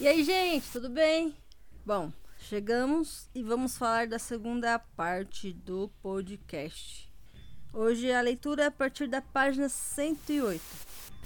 E aí, gente, tudo bem? Bom, chegamos e vamos falar da segunda parte do podcast. Hoje a leitura é a partir da página 108.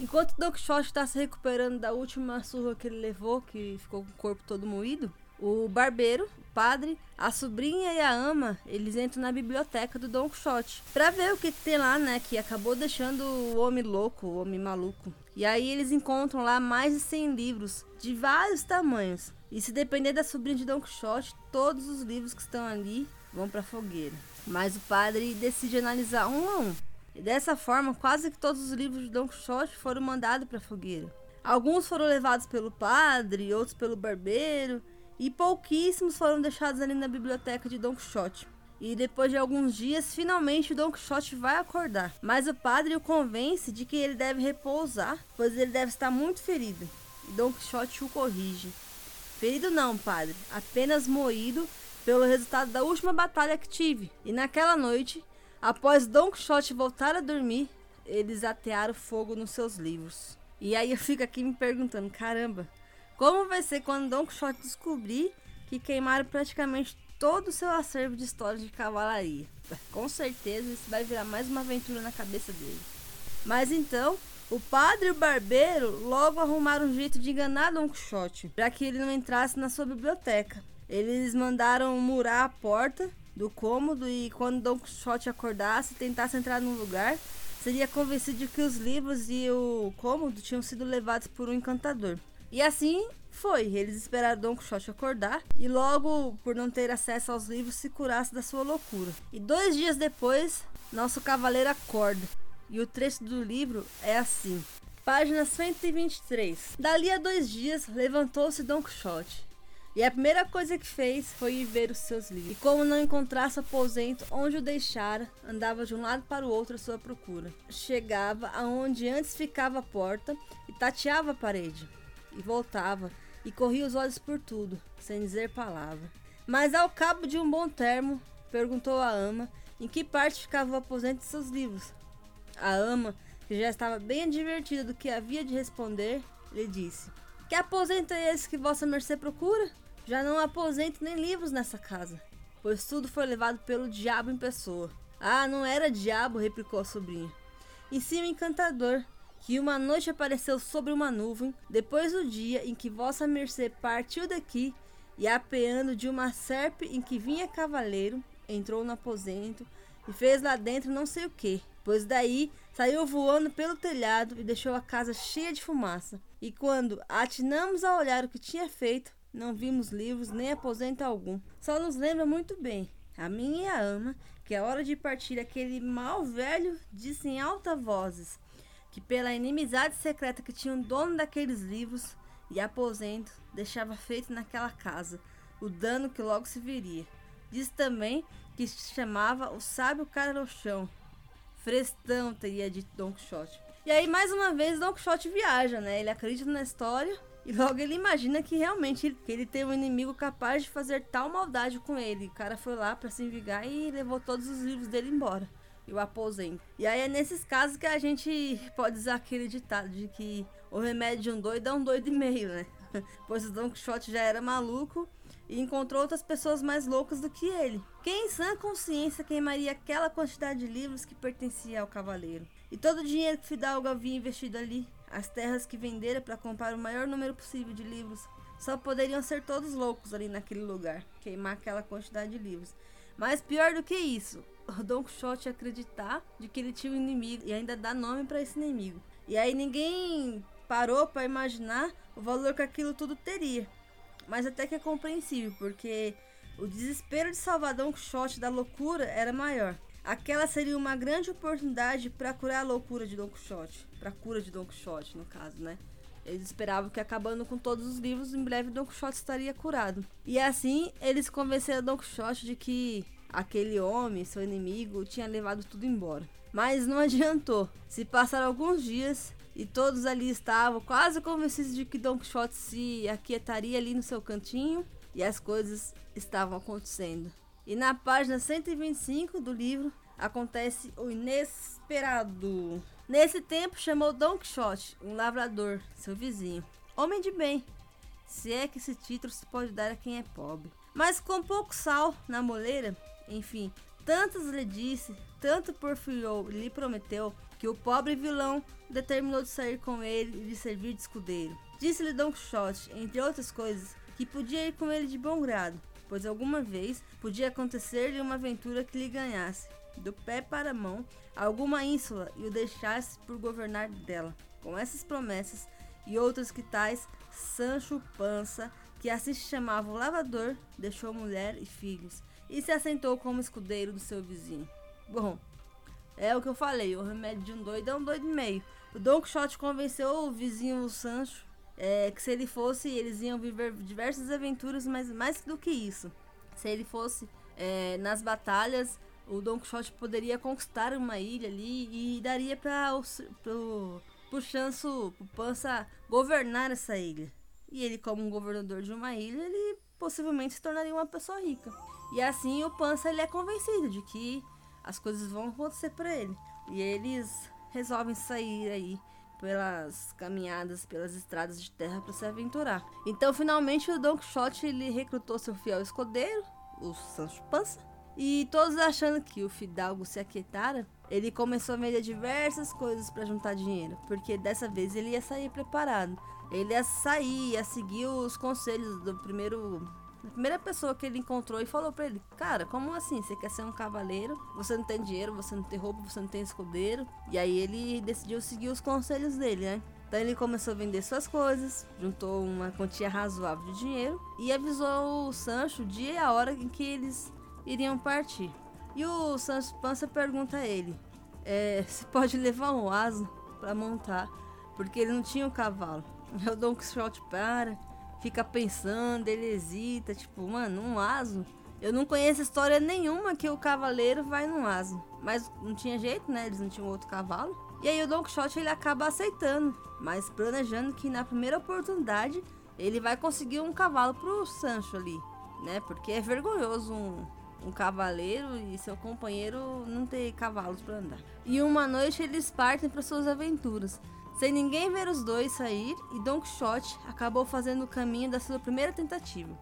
Enquanto Don Quixote está se recuperando da última surra que ele levou, que ficou com o corpo todo moído, o barbeiro, padre, a sobrinha e a ama, eles entram na biblioteca do Don Quixote para ver o que tem lá, né, que acabou deixando o homem louco, o homem maluco. E aí eles encontram lá mais de 100 livros de vários tamanhos. E se depender da sobrinha de Don Quixote, todos os livros que estão ali vão para fogueira. Mas o padre decide analisar um a um. E dessa forma, quase que todos os livros de Don Quixote foram mandados para fogueira. Alguns foram levados pelo padre, outros pelo barbeiro, e pouquíssimos foram deixados ali na biblioteca de Don Quixote. E depois de alguns dias, finalmente o Don Quixote vai acordar. Mas o padre o convence de que ele deve repousar, pois ele deve estar muito ferido. E Don Quixote o corrige. Ferido não, padre, apenas moído pelo resultado da última batalha que tive. E naquela noite, após Don Quixote voltar a dormir, eles atearam fogo nos seus livros. E aí eu fico aqui me perguntando, caramba, como vai ser quando Don Quixote descobrir que queimaram praticamente todo o seu acervo de histórias de cavalaria. Com certeza isso vai virar mais uma aventura na cabeça dele. Mas então, o padre e o barbeiro logo arrumaram um jeito de enganar Don Quixote, para que ele não entrasse na sua biblioteca. Eles mandaram murar a porta do cômodo e quando Don Quixote acordasse e tentasse entrar no lugar, seria convencido de que os livros e o cômodo tinham sido levados por um encantador. E assim foi. Eles esperaram Don Quixote acordar e logo, por não ter acesso aos livros, se curasse da sua loucura. E dois dias depois, nosso cavaleiro acorda. E o trecho do livro é assim. Página 123. Dali a dois dias, levantou-se Don Quixote. E a primeira coisa que fez foi ir ver os seus livros. E como não encontrasse aposento onde o deixara, andava de um lado para o outro à sua procura. Chegava aonde antes ficava a porta e tateava a parede e voltava e corria os olhos por tudo, sem dizer palavra. Mas ao cabo de um bom termo, perguntou a ama em que parte ficava o aposento de seus livros. A ama, que já estava bem advertida do que havia de responder, lhe disse: Que aposento é esse que vossa mercê procura? Já não aposento nem livros nessa casa, pois tudo foi levado pelo diabo em pessoa. Ah, não era diabo, replicou a sobrinha. E sim o encantador, que uma noite apareceu sobre uma nuvem, depois do dia em que vossa mercê partiu daqui, e apeando de uma serpe em que vinha cavaleiro, entrou no aposento e fez lá dentro não sei o que, pois daí saiu voando pelo telhado e deixou a casa cheia de fumaça. E quando atinamos a olhar o que tinha feito, não vimos livros nem aposento algum. Só nos lembra muito bem, a minha e a ama, que a hora de partir aquele mal velho disse em alta vozes que pela inimizade secreta que tinha o dono daqueles livros e aposento, deixava feito naquela casa o dano que logo se viria. Diz também que se chamava o sábio Carochão. Frestão teria dito Don Quixote. E aí, mais uma vez, Don Quixote viaja, né? Ele acredita na história e logo ele imagina que realmente que ele tem um inimigo capaz de fazer tal maldade com ele. O cara foi lá para se vingar e levou todos os livros dele embora e o aposento. E aí é nesses casos que a gente pode usar aquele ditado de que o remédio de um doido é um doido e meio, né? Pois o Don Quixote já era maluco e encontrou outras pessoas mais loucas do que ele. Quem em sã consciência queimaria aquela quantidade de livros que pertencia ao cavaleiro? E todo o dinheiro que Fidalgo havia investido ali, as terras que vendera para comprar o maior número possível de livros, só poderiam ser todos loucos ali naquele lugar, queimar aquela quantidade de livros. Mas pior do que isso, Don Quixote acreditar de que ele tinha um inimigo e ainda dar nome para esse inimigo. E aí ninguém parou para imaginar o valor que aquilo tudo teria. Mas até que é compreensível, porque o desespero de salvar Don Quixote da loucura era maior. Aquela seria uma grande oportunidade para curar a loucura de Don Quixote, para cura de Don Quixote, no caso, né? Eles esperavam que acabando com todos os livros, em breve Don Quixote estaria curado. E assim, eles convenceram Don Quixote de que aquele homem, seu inimigo, tinha levado tudo embora. Mas não adiantou. Se passaram alguns dias e todos ali estavam quase convencidos de que Don Quixote se aquietaria ali no seu cantinho e as coisas estavam acontecendo. E na página 125 do livro acontece o inesperado. Nesse tempo chamou Don Quixote, um lavrador, seu vizinho, homem de bem. se é que esse título se pode dar a quem é pobre. Mas com pouco sal na moleira, enfim, tantos lhe disse, tanto porfiou e lhe prometeu, que o pobre vilão determinou de sair com ele e de servir de escudeiro. Disse-lhe Don Quixote, entre outras coisas, que podia ir com ele de bom grado, pois alguma vez podia acontecer-lhe uma aventura que lhe ganhasse, do pé para a mão, alguma ínsula e o deixasse por governar dela. Com essas promessas e outras que tais, Sancho Pança, que assim se chamava o lavador, deixou mulher e filhos e se assentou como escudeiro do seu vizinho. Bom, é o que eu falei, o remédio de um doido é um doido e meio. O Don Quixote convenceu o vizinho Sancho é, que se ele fosse, eles iam viver diversas aventuras, mas mais do que isso. Se ele fosse é, nas batalhas, o Don Quixote poderia conquistar uma ilha ali e daria para o pro Chanso, pro Pança governar essa ilha. E ele, como um governador de uma ilha, ele possivelmente se tornaria uma pessoa rica. E assim o Pança ele é convencido de que as coisas vão acontecer para ele. E eles resolvem sair aí pelas caminhadas, pelas estradas de terra para se aventurar. Então, finalmente, o Don Quixote ele recrutou seu fiel escudeiro, o Sancho Panza, e todos achando que o Fidalgo se aquietara, ele começou a vender diversas coisas para juntar dinheiro, porque dessa vez ele ia sair preparado. Ele ia sair, ia seguir os conselhos do primeiro a primeira pessoa que ele encontrou e falou para ele: Cara, como assim? Você quer ser um cavaleiro? Você não tem dinheiro, você não tem roupa, você não tem escudeiro. E aí ele decidiu seguir os conselhos dele, né? Então ele começou a vender suas coisas, juntou uma quantia razoável de dinheiro e avisou o Sancho o dia e a hora em que eles iriam partir. E o Sancho Pança pergunta a ele é, se pode levar um aso para montar, porque ele não tinha um cavalo. Dou um Quixote para fica pensando, ele hesita, tipo, mano, um aso. Eu não conheço história nenhuma que o cavaleiro vai num aso. Mas não tinha jeito, né? Eles não tinham outro cavalo. E aí o Quixote ele acaba aceitando, mas planejando que na primeira oportunidade ele vai conseguir um cavalo pro Sancho ali, né? Porque é vergonhoso um, um cavaleiro e seu companheiro não ter cavalos para andar. E uma noite eles partem para suas aventuras. Sem ninguém ver os dois sair, e Don Quixote acabou fazendo o caminho da sua primeira tentativa.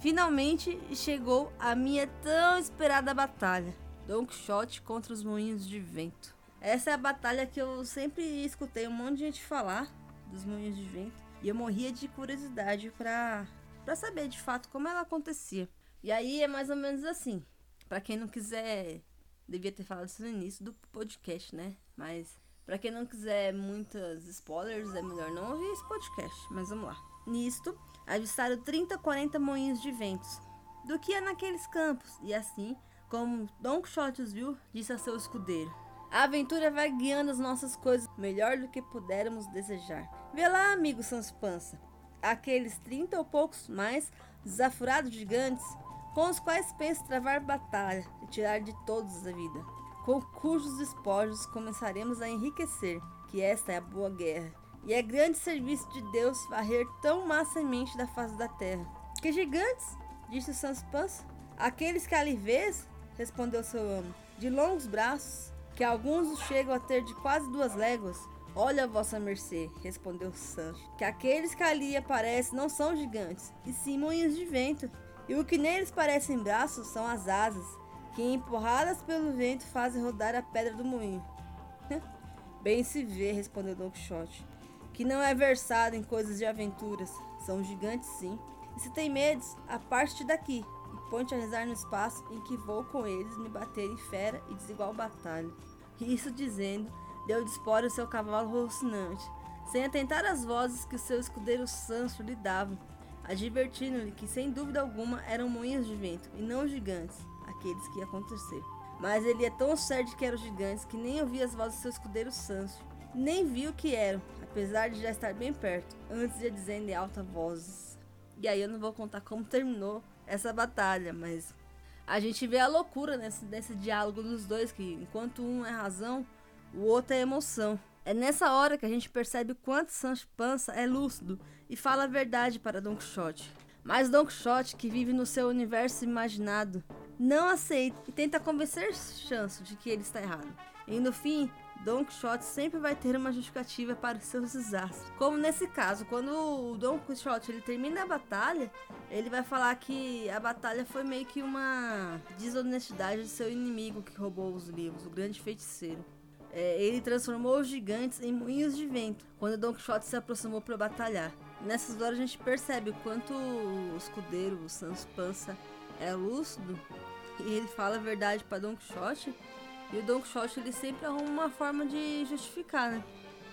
Finalmente chegou a minha tão esperada batalha: Don Quixote contra os moinhos de vento. Essa é a batalha que eu sempre escutei um monte de gente falar dos moinhos de vento e eu morria de curiosidade para para saber de fato como ela acontecia. E aí é mais ou menos assim. Para quem não quiser, devia ter falado isso no início do podcast, né? Mas para quem não quiser muitas spoilers, é melhor não ouvir esse podcast, mas vamos lá. Nisto, avistaram 30, 40 moinhos de ventos, do que é naqueles campos, e assim, como Don Quixote os viu, disse a seu escudeiro: A aventura vai guiando as nossas coisas melhor do que pudermos desejar. Vê lá, amigo Sans Pança, aqueles 30 ou poucos mais desafurados gigantes com os quais penso travar batalha e tirar de todos a vida com cujos espojos começaremos a enriquecer, que esta é a boa guerra. E é grande serviço de Deus varrer tão massamente da face da terra. Que gigantes? disse Sanspans. Aqueles que ali vês, respondeu seu amo, de longos braços, que alguns chegam a ter de quase duas léguas. Olha, vossa mercê, respondeu Sancho, que aqueles que ali aparecem não são gigantes, e sim moinhos de vento. E o que neles parecem braços são as asas, que empurradas pelo vento fazem rodar a pedra do moinho. Bem se vê, respondeu Don Quixote, que não é versado em coisas de aventuras. São gigantes, sim. E se tem medos, aparte daqui e ponte a rezar no espaço em que vou com eles me bater em fera e desigual batalha. Isso dizendo, deu de espora o seu cavalo rocinante, sem atentar às vozes que o seu escudeiro Sancho lhe dava, advertindo-lhe que sem dúvida alguma eram moinhos de vento e não gigantes aqueles que ia acontecer. Mas ele é tão certo que eram gigantes que nem ouvia as vozes do seu escudeiro Sancho, nem viu o que eram, apesar de já estar bem perto, antes de dizendo em alta voz. E aí eu não vou contar como terminou essa batalha, mas a gente vê a loucura nesse, nesse diálogo dos dois, que enquanto um é razão, o outro é emoção. É nessa hora que a gente percebe o quanto Sancho Panza é lúcido e fala a verdade para Don Quixote. Mas Don Quixote, que vive no seu universo imaginado, não aceita e tenta convencer Chanso de que ele está errado. E no fim, Don Quixote sempre vai ter uma justificativa para seus desastres. Como nesse caso, quando o Don Quixote ele termina a batalha, ele vai falar que a batalha foi meio que uma desonestidade do seu inimigo que roubou os livros, o grande feiticeiro. É, ele transformou os gigantes em moinhos de vento quando Don Quixote se aproximou para batalhar. Nessas horas a gente percebe o quanto o escudeiro, o Sans Pança, é lúcido e ele fala a verdade para Don Quixote. E o Don Quixote ele sempre arruma uma forma de justificar, né?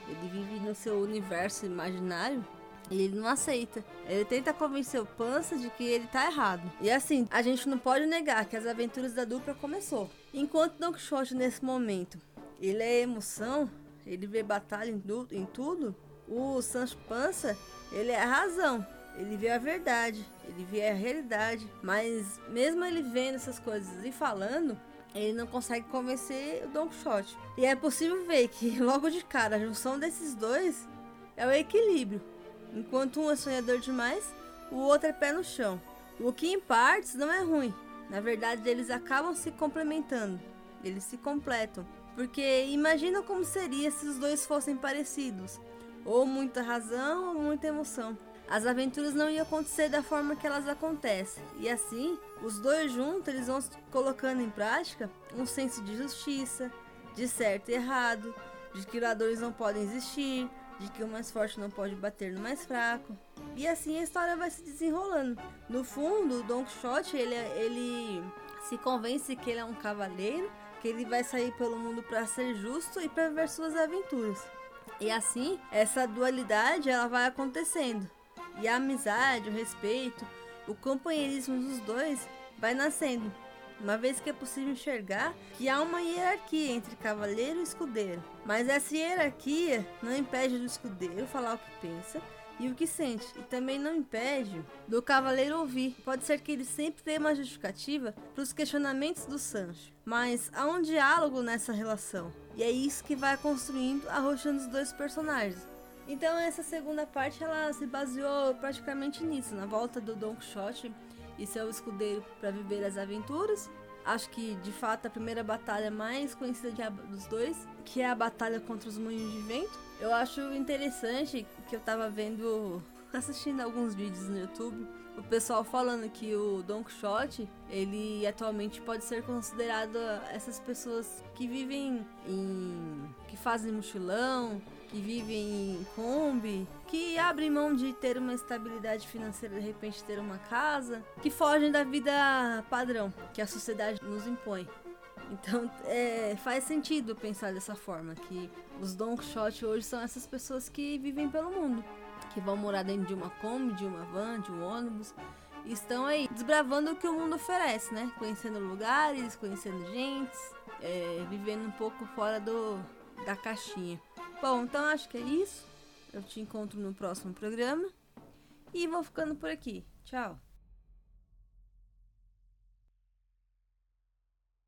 Ele vive no seu universo imaginário e ele não aceita. Ele tenta convencer o Pança de que ele tá errado. E assim, a gente não pode negar que as aventuras da dupla começou. Enquanto Don Quixote nesse momento, ele é emoção, ele vê batalha em, em tudo, o Sancho Pança, ele é a razão. Ele vê a verdade, ele vê a realidade, mas mesmo ele vendo essas coisas e falando, ele não consegue convencer o Don Quixote. E é possível ver que logo de cara a junção desses dois é o equilíbrio. Enquanto um é sonhador demais, o outro é pé no chão. O que em partes não é ruim. Na verdade, eles acabam se complementando. Eles se completam. Porque imagina como seria se os dois fossem parecidos. Ou muita razão ou muita emoção as aventuras não iam acontecer da forma que elas acontecem. E assim, os dois juntos, eles vão colocando em prática um senso de justiça, de certo e errado, de que ladrões não podem existir, de que o mais forte não pode bater no mais fraco. E assim a história vai se desenrolando. No fundo, o Don Quixote, ele, ele se convence que ele é um cavaleiro, que ele vai sair pelo mundo para ser justo e para viver suas aventuras. E assim, essa dualidade ela vai acontecendo. E a amizade, o respeito, o companheirismo dos dois vai nascendo, uma vez que é possível enxergar que há uma hierarquia entre cavaleiro e escudeiro. Mas essa hierarquia não impede do escudeiro falar o que pensa e o que sente, e também não impede do cavaleiro ouvir. Pode ser que ele sempre dê uma justificativa para os questionamentos do Sancho, mas há um diálogo nessa relação, e é isso que vai construindo a rocha dos dois personagens. Então essa segunda parte ela se baseou praticamente nisso, na volta do Don Quixote e seu escudeiro para viver as aventuras. Acho que de fato a primeira batalha mais conhecida dos dois, que é a batalha contra os moinhos de vento. Eu acho interessante que eu tava vendo, assistindo alguns vídeos no YouTube, o pessoal falando que o Don Quixote, ele atualmente pode ser considerado essas pessoas que vivem em que fazem mochilão, que vivem em Kombi, que abrem mão de ter uma estabilidade financeira, de repente ter uma casa, que fogem da vida padrão que a sociedade nos impõe. Então é, faz sentido pensar dessa forma, que os Don Quixote hoje são essas pessoas que vivem pelo mundo, que vão morar dentro de uma Kombi, de uma van, de um ônibus, e estão aí desbravando o que o mundo oferece, né? Conhecendo lugares, conhecendo gente, é, vivendo um pouco fora do, da caixinha. Bom, então acho que é isso. Eu te encontro no próximo programa. E vou ficando por aqui. Tchau.